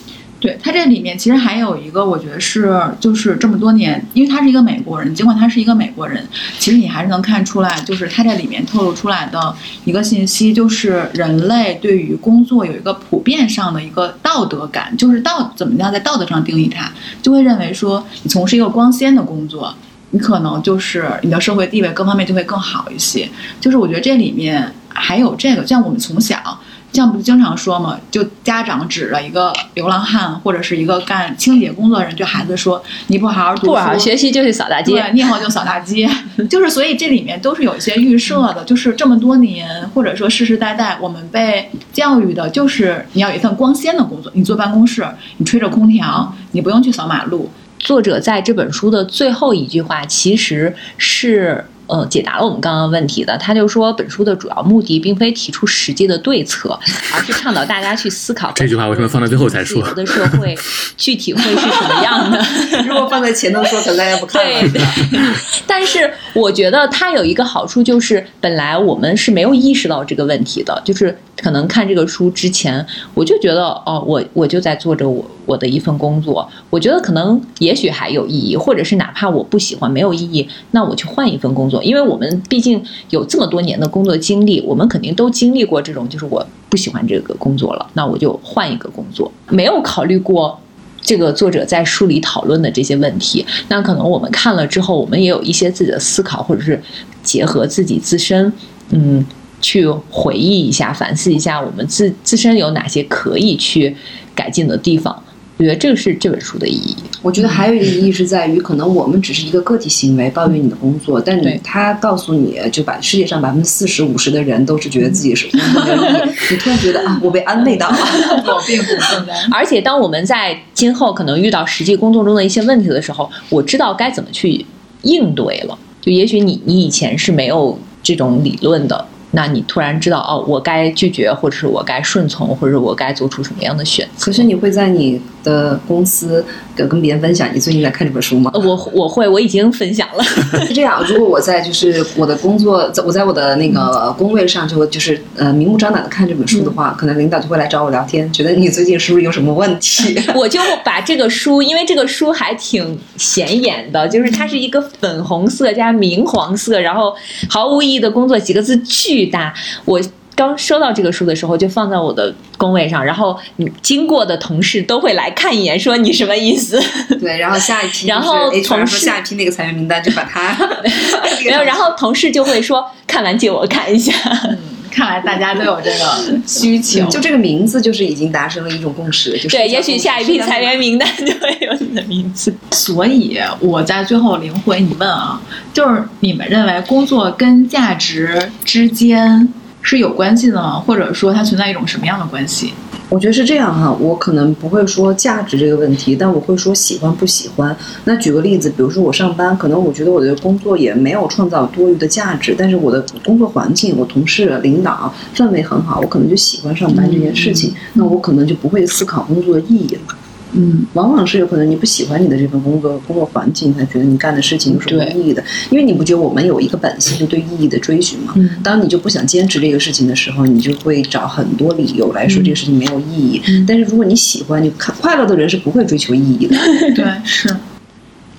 A: 对他这里面其实还有一个，我觉得是就是这么多年，因为他是一个美国人，尽管他是一个美国人，其实你还是能看出来，就是他这里面透露出来的一个信息，就是人类对于工作有一个普遍上的一个道德感，就是道怎么样在道德上定义它，就会认为说你从事一个光鲜的工作。你可能就是你的社会地位各方面就会更好一些，就是我觉得这里面还有这个，像我们从小像不经常说嘛，就家长指着一个流浪汉或者是一个干清洁工作的人，对孩子说：“你不好好读书，
B: 不好好学习就去扫大街。
A: 对，你以后就扫大街。”就是所以这里面都是有一些预设的，就是这么多年或者说世世代代，我们被教育的就是你要有一份光鲜的工作，你坐办公室，你吹着空调，你不用去扫马路。
B: 作者在这本书的最后一句话其实是。呃，解答了我们刚刚问题的，他就说，本书的主要目的并非提出实际的对策，而是倡导大家去思考。
C: 这句话为什么放到最后才说？
B: 的社会 具体会是什么样的？
D: 如果放在前头说，可能大家不看
B: 了。对，但是我觉得它有一个好处，就是本来我们是没有意识到这个问题的，就是可能看这个书之前，我就觉得哦，我我就在做着我我的一份工作，我觉得可能也许还有意义，或者是哪怕我不喜欢没有意义，那我去换一份工作。因为我们毕竟有这么多年的工作经历，我们肯定都经历过这种，就是我不喜欢这个工作了，那我就换一个工作。没有考虑过这个作者在书里讨论的这些问题，那可能我们看了之后，我们也有一些自己的思考，或者是结合自己自身，嗯，去回忆一下、反思一下，我们自自身有哪些可以去改进的地方。我觉得这个是这本书的意义。
D: 我觉得还有一个意义是在于，可能我们只是一个个体行为，抱怨你的工作，但你他告诉你就把世界上百分之四十五十的人都是觉得自己是工作没有意义，你突然觉得啊，我被安慰到了，
A: 我并不孤单。
B: 而且当我们在今后可能遇到实际工作中的一些问题的时候，我知道该怎么去应对了。就也许你你以前是没有这种理论的。那你突然知道哦，我该拒绝，或者是我该顺从，或者我该做出什么样的选择？
D: 可是你会在你的公司跟跟别人分享你最近在看这本书吗？
B: 我我会，我已经分享了。
D: 是这样，如果我在就是我的工作，我在我的那个工位上就就是呃明目张胆的看这本书的话，可能领导就会来找我聊天，觉得你最近是不是有什么问题？
B: 我就把这个书，因为这个书还挺显眼的，就是它是一个粉红色加明黄色，然后毫无意义的工作几个字。巨大，我刚收到这个书的时候就放在我的工位上，然后你经过的同事都会来看一眼，说你什么意思？
D: 对，然后下一批，
B: 然后同事
D: 下一批那个裁员名单就把它
B: 没有，然后同事就会说看完借我看一下。
A: 看来大家都有这个需求，
D: 就这个名字就是已经达成了一种共识。
B: 就是对，也许下一批裁员名单就会有你的名字。
A: 所以我在最后灵魂你问啊，就是你们认为工作跟价值之间是有关系的吗？或者说它存在一种什么样的关系？
D: 我觉得是这样哈，我可能不会说价值这个问题，但我会说喜欢不喜欢。那举个例子，比如说我上班，可能我觉得我的工作也没有创造多余的价值，但是我的工作环境、我同事、领导氛围很好，我可能就喜欢上班这件事情。那我可能就不会思考工作的意义了。
A: 嗯，
D: 往往是有可能你不喜欢你的这份工作工作环境，才觉得你干的事情有什么意义的。因为你不觉得我们有一个本性，就对意义的追寻吗？
A: 嗯。
D: 当你就不想坚持这个事情的时候，你就会找很多理由来说这个事情没有意义。
A: 嗯。
D: 但是如果你喜欢，你看快乐的人是不会追求意义的。
A: 对，是。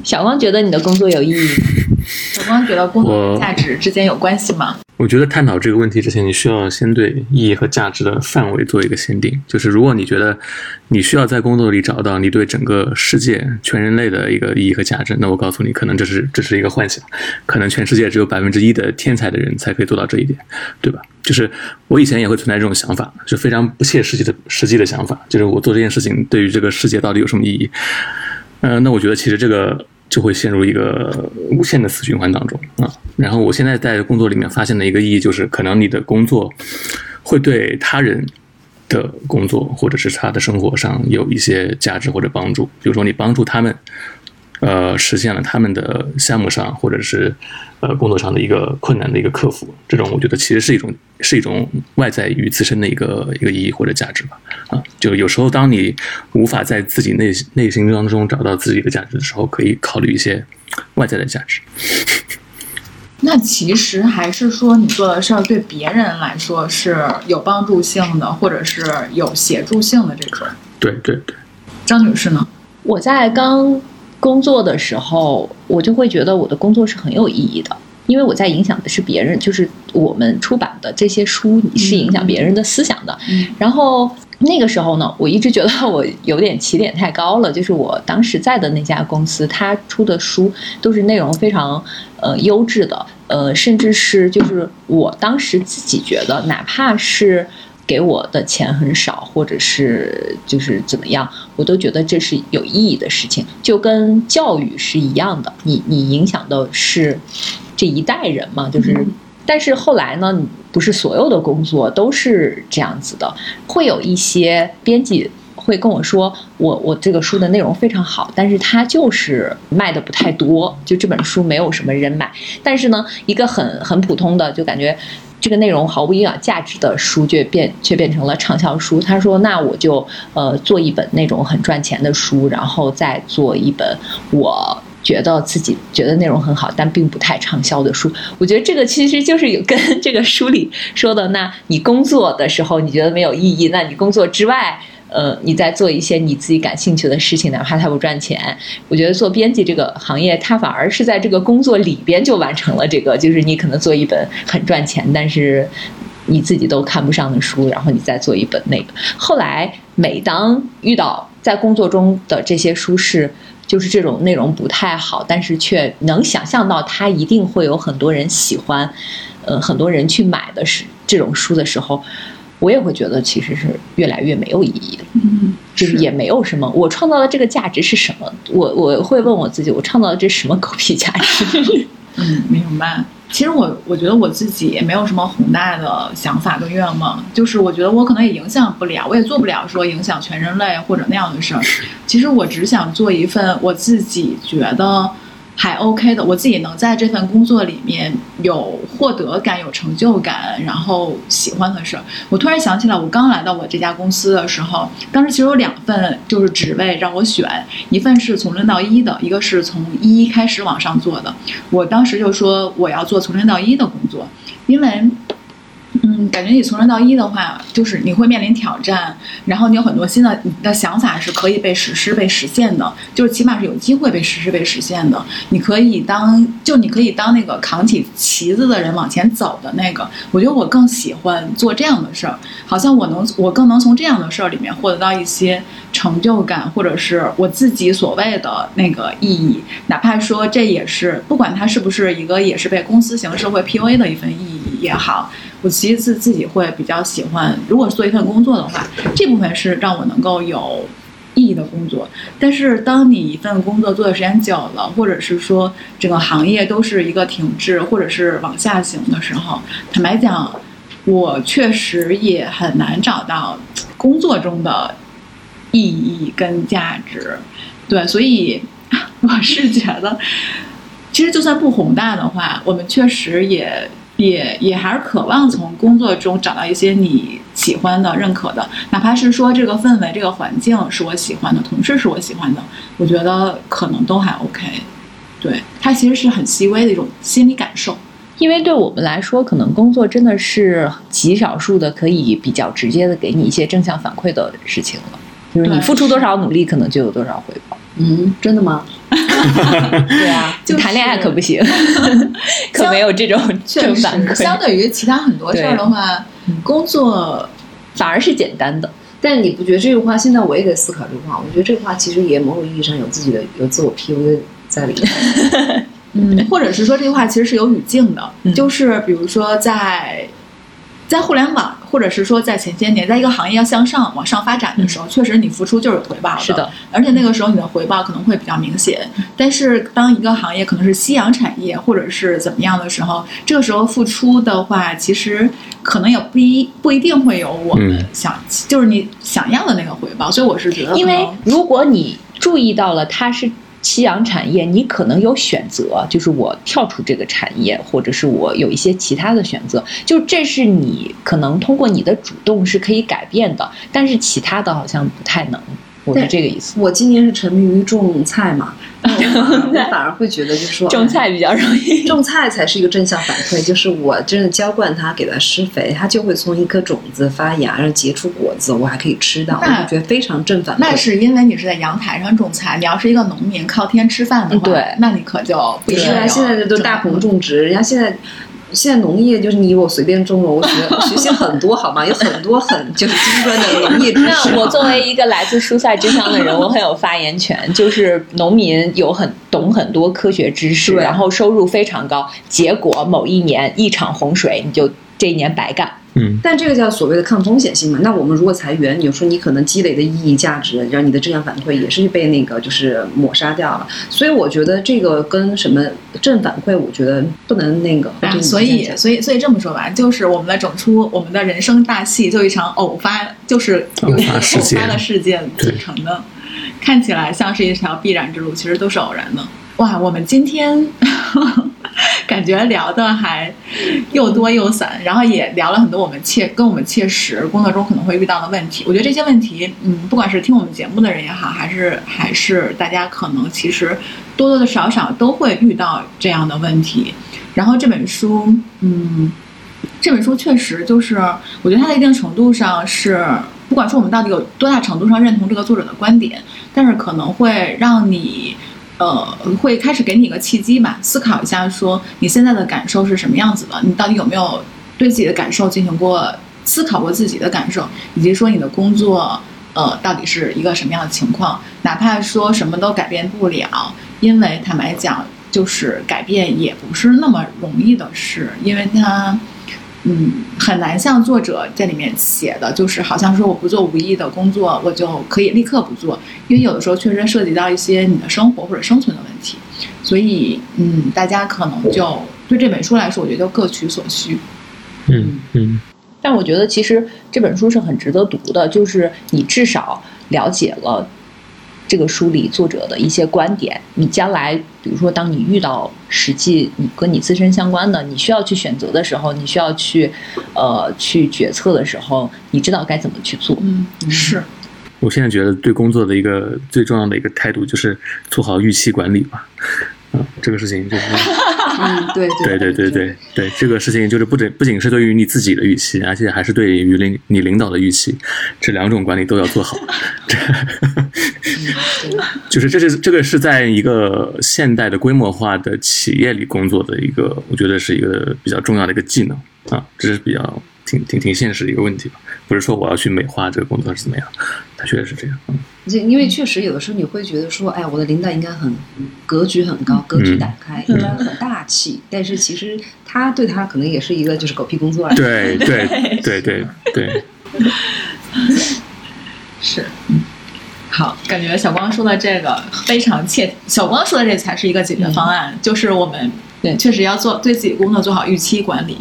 B: 小光觉得你的工作有意义。
A: 小光觉得工作价值之间有关系吗？
C: 我觉得探讨这个问题之前，你需要先对意义和价值的范围做一个限定。就是如果你觉得你需要在工作里找到你对整个世界、全人类的一个意义和价值，那我告诉你，可能这是这是一个幻想，可能全世界只有百分之一的天才的人才可以做到这一点，对吧？就是我以前也会存在这种想法，就非常不切实际的实际的想法，就是我做这件事情对于这个世界到底有什么意义？嗯，那我觉得其实这个。就会陷入一个无限的死循环当中啊。然后我现在在工作里面发现的一个意义就是，可能你的工作会对他人的工作或者是他的生活上有一些价值或者帮助。比如说，你帮助他们。呃，实现了他们的项目上或者是呃工作上的一个困难的一个克服，这种我觉得其实是一种是一种外在于自身的一个一个意义或者价值吧。啊，就有时候当你无法在自己内内心当中找到自己的价值的时候，可以考虑一些外在的价值。
A: 那其实还是说你做的事儿对别人来说是有帮助性的，或者是有协助性的这种。
C: 对对对。
A: 张女士呢？
B: 我在刚。工作的时候，我就会觉得我的工作是很有意义的，因为我在影响的是别人，就是我们出版的这些书是影响别人的思想的。然后那个时候呢，我一直觉得我有点起点太高了，就是我当时在的那家公司，他出的书都是内容非常呃优质的，呃，甚至是就是我当时自己觉得，哪怕是。给我的钱很少，或者是就是怎么样，我都觉得这是有意义的事情，就跟教育是一样的。你你影响的是这一代人嘛，就是，但是后来呢，不是所有的工作都是这样子的，会有一些编辑。会跟我说，我我这个书的内容非常好，但是它就是卖的不太多，就这本书没有什么人买。但是呢，一个很很普通的，就感觉这个内容毫无营养价值的书，却变却变成了畅销书。他说，那我就呃做一本那种很赚钱的书，然后再做一本我。觉得自己觉得内容很好，但并不太畅销的书，我觉得这个其实就是有跟 这个书里说的，那你工作的时候你觉得没有意义，那你工作之外。呃，你在做一些你自己感兴趣的事情，哪怕它不赚钱。我觉得做编辑这个行业，它反而是在这个工作里边就完成了这个，就是你可能做一本很赚钱，但是你自己都看不上的书，然后你再做一本那个。后来每当遇到在工作中的这些书是，就是这种内容不太好，但是却能想象到它一定会有很多人喜欢，呃，很多人去买的是这种书的时候。我也会觉得其实是越来越没有意义了，
A: 嗯，
B: 就是也没有什么。我创造的这个价值是什么？我我会问我自己，我创造的这什么狗屁价值？
A: 嗯，明白。其实我我觉得我自己也没有什么宏大的想法跟愿望，就是我觉得我可能也影响不了，我也做不了说影响全人类或者那样的事儿。其实我只想做一份我自己觉得。还 OK 的，我自己能在这份工作里面有获得感、有成就感，然后喜欢的事儿。我突然想起来，我刚来到我这家公司的时候，当时其实有两份就是职位让我选，一份是从零到一的，一个是从一开始往上做的。我当时就说我要做从零到一的工作，因为。嗯，感觉你从零到一的话，就是你会面临挑战，然后你有很多新的你的想法是可以被实施、被实现的，就是起码是有机会被实施、被实现的。你可以当，就你可以当那个扛起旗子的人往前走的那个。我觉得我更喜欢做这样的事儿，好像我能，我更能从这样的事儿里面获得到一些成就感，或者是我自己所谓的那个意义。哪怕说这也是，不管它是不是一个也是被公司形式会 PUA 的一份意义也好。我其实自自己会比较喜欢，如果做一份工作的话，这部分是让我能够有意义的工作。但是，当你一份工作做的时间久了，或者是说整个行业都是一个停滞或者是往下行的时候，坦白讲，我确实也很难找到工作中的意义跟价值。对，所以我是觉得，其实就算不宏大的话，我们确实也。也也还是渴望从工作中找到一些你喜欢的、认可的，哪怕是说这个氛围、这个环境是我喜欢的，同事是我喜欢的，我觉得可能都还 OK。对，它其实是很细微的一种心理感受。
B: 因为对我们来说，可能工作真的是极少数的可以比较直接的给你一些正向反馈的事情了，就是你付出多少努力，可能就有多少回报。
D: 嗯，真的吗？
B: 对啊，就谈恋爱可不行，可没有这种正反馈。
A: 相对于其他很多事儿的话，工作
B: 反而是简单的。
D: 但你不觉得这句话？现在我也在思考这句话。我觉得这句话其实也某种意义上有自己的有自我 PUA 在里面。
A: 嗯，或者是说这句话其实是有语境的，就是比如说在。在互联网，或者是说在前些年，在一个行业要向上往上发展的时候，确实你付出就是有回报的。
B: 是的，
A: 而且那个时候你的回报可能会比较明显。但是当一个行业可能是夕阳产业，或者是怎么样的时候，这个时候付出的话，其实可能也不一不一定会有我们想，就是你想要的那个回报。所以我是觉得，
B: 因为如果你注意到了它是。夕阳产业，你可能有选择，就是我跳出这个产业，或者是我有一些其他的选择，就这是你可能通过你的主动是可以改变的，但是其他的好像不太能。我是这个意思。
D: 我今年是沉迷于种菜嘛，我反而会觉得就是说
B: 种菜比较容易，
D: 种菜才是一个正向反馈。就是我真的浇灌它，给它施肥，它就会从一颗种子发芽，然后结出果子，我还可以吃到，我就觉得非常正反馈。
A: 那是因为你是在阳台上种菜，你要是一个农民靠天吃饭的话，
B: 对，
A: 那你可就不是
D: 啊。现在这都大棚种植，人家现在。现在农业就是你我随便种了，我学学习很多，好吗？有很多很就是精专的农业知识。
B: 那我作为一个来自蔬菜之乡的人，我很有发言权。就是农民有很懂很多科学知识，然后收入非常高，结果某一年一场洪水，你就这一年白干。
C: 嗯，
D: 但这个叫所谓的抗风险性嘛。那我们如果裁员，你说你可能积累的意义价值，然后你的正向反馈也是被那个就是抹杀掉了。所以我觉得这个跟什么正反馈，我觉得不能那个。
A: 所以，所以，所以这么说吧，就是我们的整出我们的人生大戏，就一场偶发，就是由一个偶发的事件组成的，看起来像是一条必然之路，其实都是偶然的。哇，我们今天 感觉聊的还又多又散，然后也聊了很多我们切跟我们切实工作中可能会遇到的问题。我觉得这些问题，嗯，不管是听我们节目的人也好，还是还是大家可能其实多多的少少都会遇到这样的问题。然后这本书，嗯，这本书确实就是，我觉得它在一定程度上是，不管说我们到底有多大程度上认同这个作者的观点，但是可能会让你。呃，会开始给你一个契机吧，思考一下，说你现在的感受是什么样子的？你到底有没有对自己的感受进行过思考过自己的感受，以及说你的工作，呃，到底是一个什么样的情况？哪怕说什么都改变不了，因为坦白讲，就是改变也不是那么容易的事，因为它。嗯，很难像作者在里面写的，就是好像说我不做无意义的工作，我就可以立刻不做，因为有的时候确实涉及到一些你的生活或者生存的问题，所以嗯，大家可能就对这本书来说，我觉得就各取所需。
C: 嗯嗯，
B: 但我觉得其实这本书是很值得读的，就是你至少了解了。这个书里作者的一些观点，你将来比如说，当你遇到实际你跟你自身相关的，你需要去选择的时候，你需要去呃去决策的时候，你知道该怎么去做。
A: 嗯，是。
C: 我现在觉得对工作的一个最重要的一个态度就是做好预期管理吧。嗯，这个事情就是。
D: 嗯，对
C: 对对对对对，这个事情就是不仅不仅是对于你自己的预期，而且还是对于领你领导的预期，这两种管理都要做好。就是这是这个是在一个现代的规模化的企业里工作的一个，我觉得是一个比较重要的一个技能啊，这是比较挺挺挺现实的一个问题吧。不是说我要去美化这个工作是怎么样，它确实是这样。嗯，
D: 因为确实有的时候你会觉得说，哎，我的领导应该很格局很高，格局打开，应该很大气，但是其实他对他可能也是一个就是狗屁工作。
C: 对对对 对对，
A: 是。好，感觉小光说的这个非常切，小光说的这才是一个解决方案，就是我们对确实要做对自己工作做好预期管理。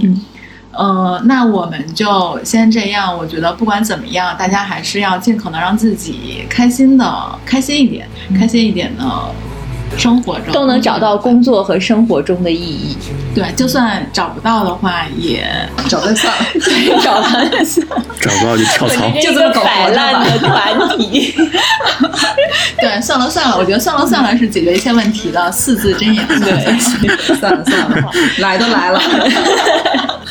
A: 呃，那我们就先这样。我觉得不管怎么样，大家还是要尽可能让自己开心的，开心一点，开心一点的。生活中
B: 都能找到工作和生活中的意义。
A: 对，就算找不到的话，也
D: 找得算了。
B: 对，找得算。
C: 找不到就跳槽，
B: 就这么摆烂的团体。
A: 对，算了算了，我觉得算了算了是解决一切问题的四字真言。
D: 对，算了算了，来都来了。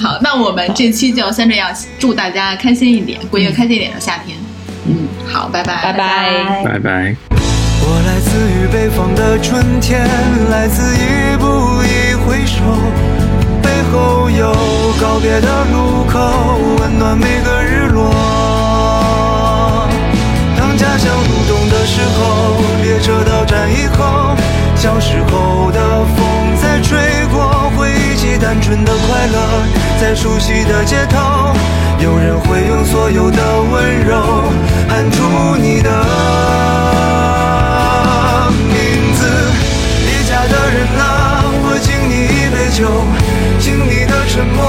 A: 好，那我们这期就先这样，祝大家开心一点，过一个开心一点的夏天。嗯，好，拜拜，
B: 拜
C: 拜，拜拜。
E: 我来自于北方的春天，来自一步一回首，背后有告别的路口，温暖每个日落。当家乡入冬的时候，列车到站以后，小时候的风单纯的快乐，在熟悉的街头，有人会用所有的温柔喊出你的名字。离家。的人啊，我敬你一杯酒，敬你的沉默